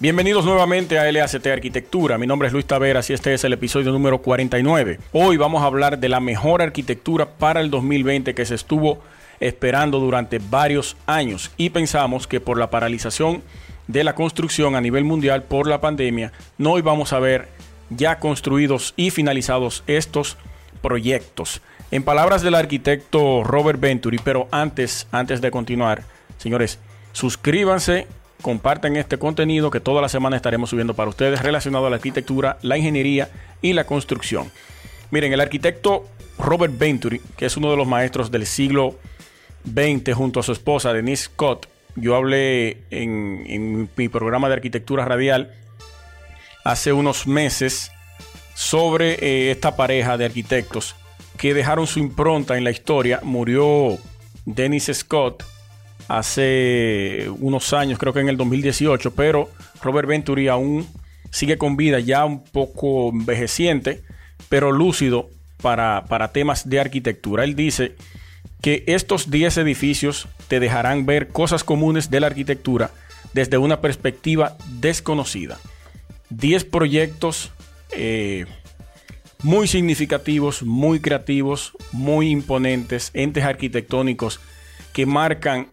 Bienvenidos nuevamente a LACT Arquitectura. Mi nombre es Luis Taveras y este es el episodio número 49. Hoy vamos a hablar de la mejor arquitectura para el 2020 que se estuvo esperando durante varios años y pensamos que por la paralización de la construcción a nivel mundial por la pandemia no íbamos a ver ya construidos y finalizados estos proyectos. En palabras del arquitecto Robert Venturi, pero antes, antes de continuar, señores, suscríbanse compartan este contenido que toda la semana estaremos subiendo para ustedes relacionado a la arquitectura, la ingeniería y la construcción. Miren, el arquitecto Robert Venturi, que es uno de los maestros del siglo XX junto a su esposa Denise Scott, yo hablé en, mi programa de arquitectura radial hace unos meses sobre eh, esta pareja de arquitectos que dejaron su impronta en la historia. Murió Dennis Scott hace unos años, creo que en el 2018, pero Robert Venturi aún sigue con vida, ya un poco envejeciente, pero lúcido para, para temas de arquitectura. Él dice que estos 10 edificios te dejarán ver cosas comunes de la arquitectura desde una perspectiva desconocida. 10 proyectos eh, muy significativos, muy creativos, muy imponentes, entes arquitectónicos que marcan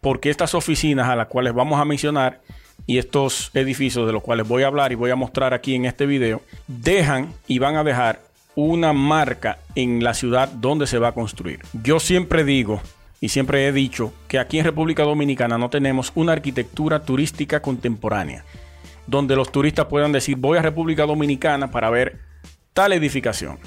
porque estas oficinas a las cuales vamos a mencionar y estos edificios de los cuales voy a hablar y voy a mostrar aquí en este video, dejan y van a dejar una marca en la ciudad donde se va a construir. Yo siempre digo y siempre he dicho que aquí en República Dominicana no tenemos una arquitectura turística contemporánea, donde los turistas puedan decir voy a República Dominicana para ver tal edificación.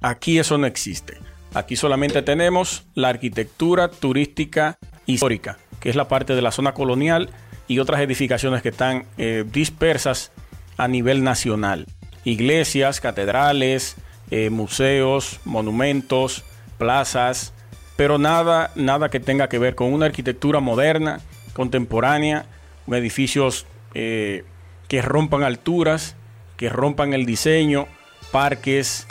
Aquí eso no existe. Aquí solamente tenemos la arquitectura turística histórica, que es la parte de la zona colonial y otras edificaciones que están eh, dispersas a nivel nacional. Iglesias, catedrales, eh, museos, monumentos, plazas, pero nada, nada que tenga que ver con una arquitectura moderna, contemporánea, edificios eh, que rompan alturas, que rompan el diseño, parques,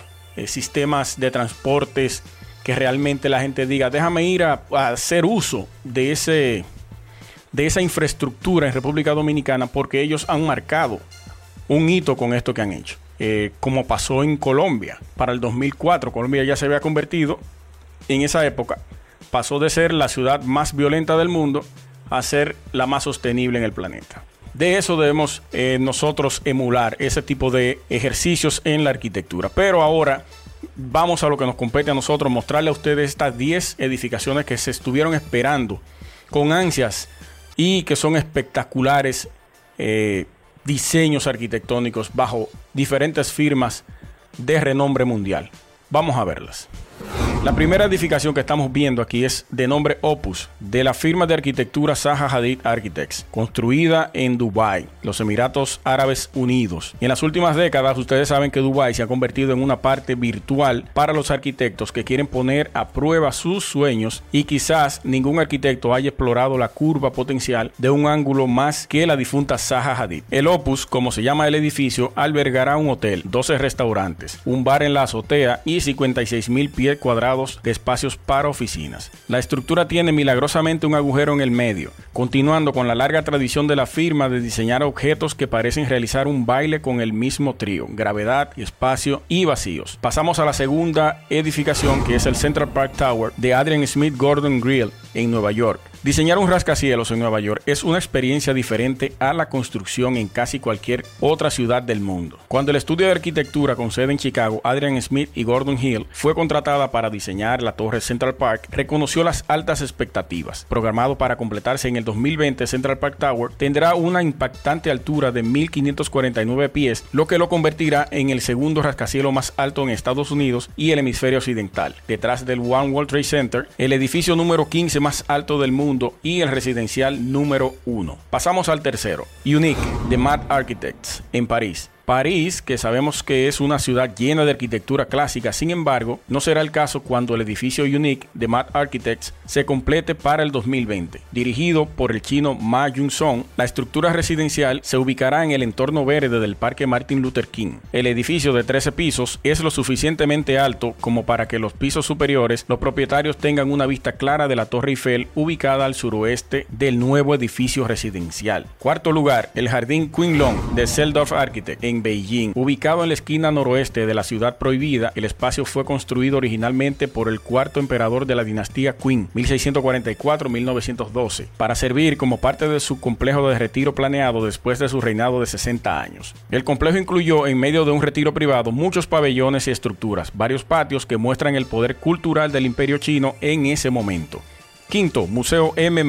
sistemas de transportes que realmente la gente diga, déjame ir a, hacer uso de, ese, de esa infraestructura en República Dominicana porque ellos han marcado un hito con esto que han hecho. Eh, como pasó en Colombia para el 2004. Colombia ya se había convertido en esa época, pasó de ser la ciudad más violenta del mundo a ser la más sostenible en el planeta. De eso debemos eh, nosotros emular ese tipo de ejercicios en la arquitectura. Pero ahora vamos a lo que nos compete a nosotros, mostrarle a ustedes estas 10 edificaciones que se estuvieron esperando con ansias y que son espectaculares eh, diseños arquitectónicos bajo diferentes firmas de renombre mundial. Vamos a verlas. La primera edificación que estamos viendo aquí es de nombre Opus, de la firma de arquitectura Zaha Hadid Architects, construida en Dubái, los Emiratos Árabes Unidos. Y en las últimas décadas, ustedes saben que Dubái se ha convertido en una parte virtual para los arquitectos que quieren poner a prueba sus sueños y quizás ningún arquitecto haya explorado la curva potencial de un ángulo más que la difunta Zaha Hadid. El Opus, como se llama el edificio, albergará un hotel, 12 restaurantes, un bar en la azotea y 56 mil pies cuadrados de espacios para oficinas. La estructura tiene milagrosamente un agujero en el medio, continuando con la larga tradición de la firma de diseñar objetos que parecen realizar un baile con el mismo trío, gravedad, espacio y vacíos. Pasamos a la segunda edificación que es el Central Park Tower de Adrian Smith Gordon Grill en Nueva York. Diseñar un rascacielos en Nueva York es una experiencia diferente a la construcción en casi cualquier otra ciudad del mundo. Cuando el estudio de arquitectura con sede en Chicago, Adrian Smith y Gordon Hill, fue contratada para diseñar la torre Central Park, reconoció las altas expectativas. Programado para completarse en el 2020, Central Park Tower tendrá una impactante altura de 1.549 pies, lo que lo convertirá en el segundo rascacielos más alto en Estados Unidos y el hemisferio occidental. Detrás del One World Trade Center, el edificio número 15 más alto del mundo y el residencial número 1. Pasamos al tercero, Unique de Mad Architects en París. París, que sabemos que es una ciudad llena de arquitectura clásica, sin embargo, no será el caso cuando el edificio Unique de Matt Architects se complete para el 2020. Dirigido por el chino Ma Jung-song, la estructura residencial se ubicará en el entorno verde del Parque Martin Luther King. El edificio de 13 pisos es lo suficientemente alto como para que los pisos superiores los propietarios tengan una vista clara de la Torre Eiffel ubicada al suroeste del nuevo edificio residencial. Cuarto lugar, el jardín Queen Long de Seldorf Architect en Beijing. Ubicado en la esquina noroeste de la ciudad prohibida, el espacio fue construido originalmente por el cuarto emperador de la dinastía Qing, 1644-1912, para servir como parte de su complejo de retiro planeado después de su reinado de 60 años. El complejo incluyó, en medio de un retiro privado, muchos pabellones y estructuras, varios patios que muestran el poder cultural del imperio chino en ese momento. Quinto, Museo M+,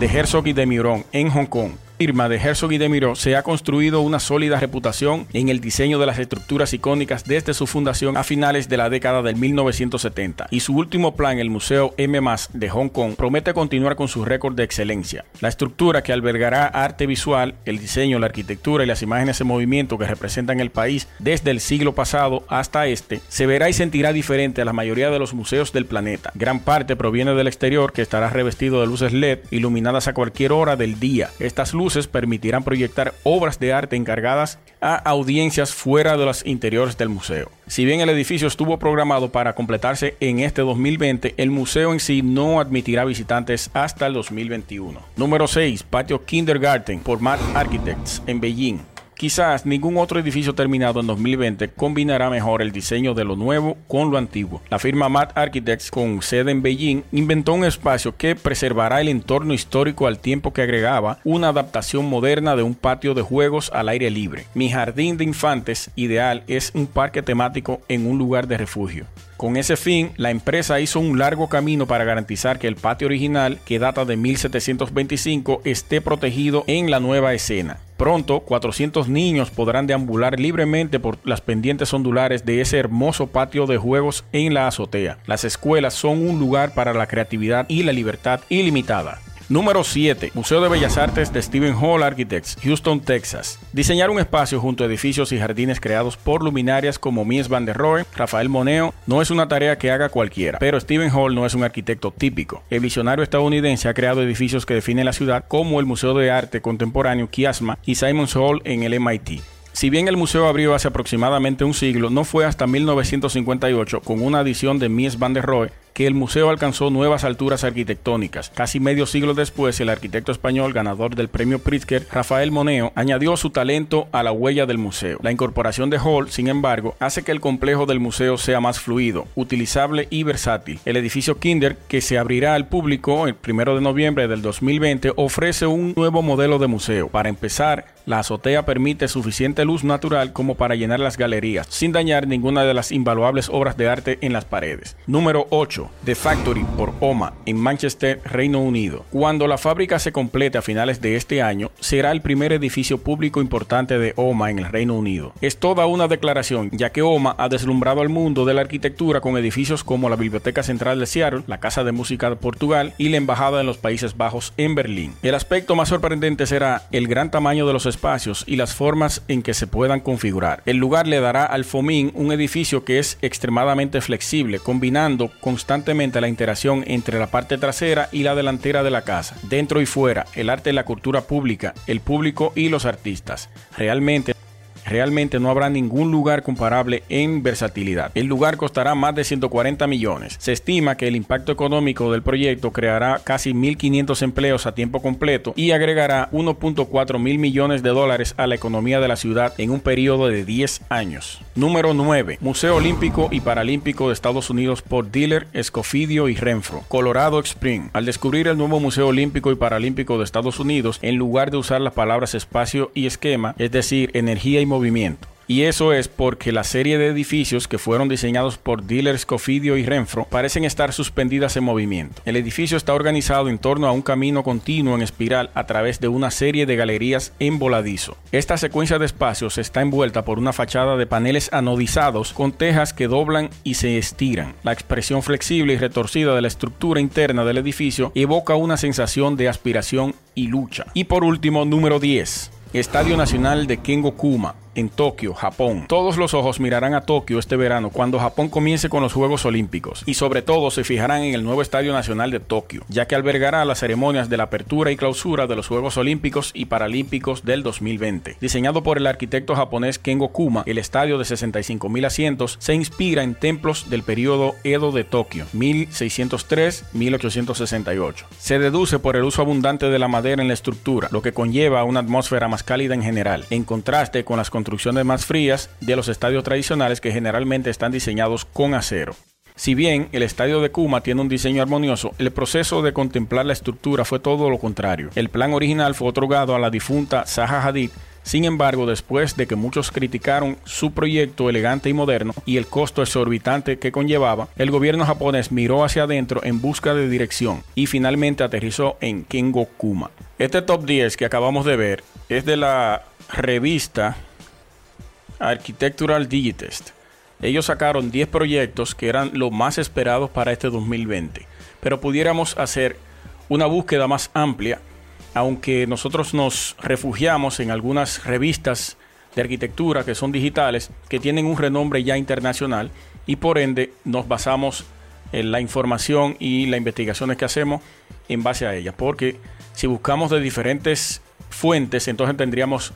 de Herzog y de Miron en Hong Kong de Herzog y de Miro se ha construido una sólida reputación en el diseño de las estructuras icónicas desde su fundación a finales de la década del 1970 y su último plan, el Museo M+, de Hong Kong, promete continuar con su récord de excelencia. La estructura que albergará arte visual, el diseño, la arquitectura y las imágenes en movimiento que representan el país desde el siglo pasado hasta este, se verá y sentirá diferente a la mayoría de los museos del planeta. Gran parte proviene del exterior que estará revestido de luces LED iluminadas a cualquier hora del día. Estas luces permitirán proyectar obras de arte encargadas a audiencias fuera de los interiores del museo. Si bien el edificio estuvo programado para completarse en este 2020, el museo en sí no admitirá visitantes hasta el 2021. Número 6. Patio Kindergarten por Matt Architects en Beijing. Quizás ningún otro edificio terminado en 2020 combinará mejor el diseño de lo nuevo con lo antiguo. La firma Matt Architects, con sede en Beijing, inventó un espacio que preservará el entorno histórico al tiempo que agregaba una adaptación moderna de un patio de juegos al aire libre. Mi jardín de infantes ideal es un parque temático en un lugar de refugio. Con ese fin, la empresa hizo un largo camino para garantizar que el patio original, que data de 1725, esté protegido en la nueva escena. Pronto, 400 niños podrán deambular libremente por las pendientes ondulares de ese hermoso patio de juegos en la azotea. Las escuelas son un lugar para la creatividad y la libertad ilimitada. Número 7. Museo de Bellas Artes de Stephen Hall Architects, Houston, Texas. Diseñar un espacio junto a edificios y jardines creados por luminarias como Mies van der Rohe, Rafael Moneo, no es una tarea que haga cualquiera, pero Stephen Hall no es un arquitecto típico. El visionario estadounidense ha creado edificios que definen la ciudad como el Museo de Arte Contemporáneo Kiasma y Simon's Hall en el MIT. Si bien el museo abrió hace aproximadamente un siglo, no fue hasta 1958 con una edición de Mies van der Rohe que el museo alcanzó nuevas alturas arquitectónicas. Casi medio siglo después, el arquitecto español ganador del premio Pritzker, Rafael Moneo, añadió su talento a la huella del museo. La incorporación de Hall, sin embargo, hace que el complejo del museo sea más fluido, utilizable y versátil. El edificio Kinder, que se abrirá al público el 1 de noviembre del 2020, ofrece un nuevo modelo de museo. Para empezar, la azotea permite suficiente luz natural como para llenar las galerías, sin dañar ninguna de las invaluables obras de arte en las paredes. Número 8. The Factory por OMA en Manchester, Reino Unido. Cuando la fábrica se complete a finales de este año, será el primer edificio público importante de OMA en el Reino Unido. Es toda una declaración, ya que OMA ha deslumbrado al mundo de la arquitectura con edificios como la Biblioteca Central de Seattle, la Casa de Música de Portugal y la Embajada en los Países Bajos en Berlín. El aspecto más sorprendente será el gran tamaño de los espacios y las formas en que se puedan configurar. El lugar le dará al FOMIN un edificio que es extremadamente flexible, combinando constantemente la interacción entre la parte trasera y la delantera de la casa, dentro y fuera, el arte y la cultura pública, el público y los artistas. Realmente realmente no habrá ningún lugar comparable en versatilidad. El lugar costará más de 140 millones. Se estima que el impacto económico del proyecto creará casi 1.500 empleos a tiempo completo y agregará 1.4 mil millones de dólares a la economía de la ciudad en un periodo de 10 años. Número 9. Museo Olímpico y Paralímpico de Estados Unidos por Diller, Escofidio y Renfro. Colorado Spring. Al descubrir el nuevo Museo Olímpico y Paralímpico de Estados Unidos, en lugar de usar las palabras espacio y esquema, es decir, energía y Y eso es porque la serie de edificios que fueron diseñados por Dealers Cofidio y Renfro parecen estar suspendidas en movimiento. El edificio está organizado en torno a un camino continuo en espiral a través de una serie de galerías en voladizo. Esta secuencia de espacios está envuelta por una fachada de paneles anodizados con tejas que doblan y se estiran. La expresión flexible y retorcida de la estructura interna del edificio evoca una sensación de aspiración y lucha. Y por último, número 10. Estadio Nacional de Kengo Kuma en Tokio, Japón. Todos los ojos mirarán a Tokio este verano cuando Japón comience con los Juegos Olímpicos y sobre todo se fijarán en el nuevo Estadio Nacional de Tokio, ya que albergará las ceremonias de la apertura y clausura de los Juegos Olímpicos y Paralímpicos del 2020. Diseñado por el arquitecto japonés Kengo Kuma, el estadio de 65.000 asientos se inspira en templos del periodo Edo de Tokio, 1603-1868. Se deduce por el uso abundante de la madera en la estructura, lo que conlleva una atmósfera más cálida en general, en contraste con las construcciones más frías de los estadios tradicionales que generalmente están diseñados con acero. Si bien el estadio de Kuma tiene un diseño armonioso, el proceso de contemplar la estructura fue todo lo contrario. El plan original fue otorgado a la difunta Zaha Hadid sin embargo, después de que muchos criticaron su proyecto elegante y moderno y el costo exorbitante que conllevaba, el gobierno japonés miró hacia adentro en busca de dirección y finalmente aterrizó en Kengo Kuma. Este top 10 que acabamos de ver es de la revista Architectural Digitest. Ellos sacaron 10 proyectos que eran los más esperados para este 2020, pero pudiéramos hacer una búsqueda más amplia aunque nosotros nos refugiamos en algunas revistas de arquitectura que son digitales, que tienen un renombre ya internacional y por ende nos basamos en la información y las investigaciones que hacemos en base a ellas. Porque si buscamos de diferentes fuentes, entonces tendríamos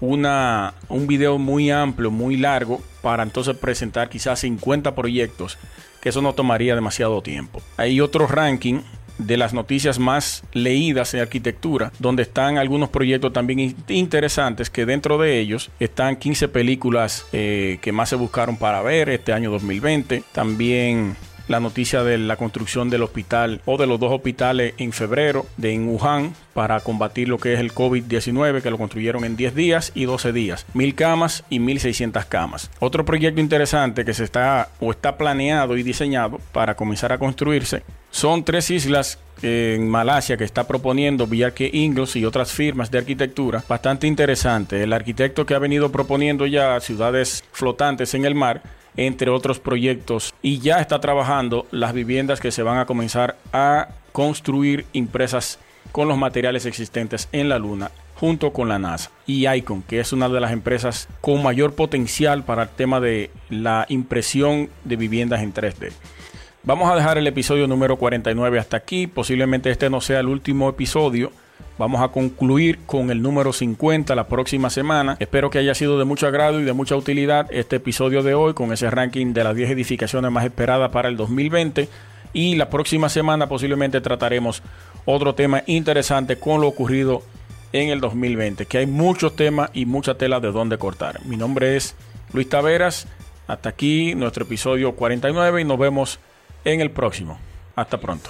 una, un video muy amplio, muy largo, para entonces presentar quizás 50 proyectos, que eso no tomaría demasiado tiempo. Hay otro ranking de las noticias más leídas en arquitectura, donde están algunos proyectos también interesantes, que dentro de ellos están 15 películas eh, que más se buscaron para ver este año 2020. También la noticia de la construcción del hospital o de los dos hospitales en febrero de en Wuhan para combatir lo que es el COVID-19 que lo construyeron en 10 días y 12 días, mil camas y 1600 camas. Otro proyecto interesante que se está o está planeado y diseñado para comenzar a construirse son tres islas en Malasia que está proponiendo Villarque Ingles y otras firmas de arquitectura bastante interesante. El arquitecto que ha venido proponiendo ya ciudades flotantes en el mar entre otros proyectos, y ya está trabajando las viviendas que se van a comenzar a construir impresas con los materiales existentes en la Luna junto con la NASA y Icon, que es una de las empresas con mayor potencial para el tema de la impresión de viviendas en 3D. Vamos a dejar el episodio número 49 hasta aquí, posiblemente este no sea el último episodio Vamos a concluir con el número 50 la próxima semana. Espero que haya sido de mucho agrado y de mucha utilidad este episodio de hoy con ese ranking de las 10 edificaciones más esperadas para el 2020. Y la próxima semana posiblemente trataremos otro tema interesante con lo ocurrido en el 2020, que hay muchos temas y mucha tela de donde cortar. Mi nombre es Luis Taveras. Hasta aquí nuestro episodio 49 y nos vemos en el próximo. Hasta pronto.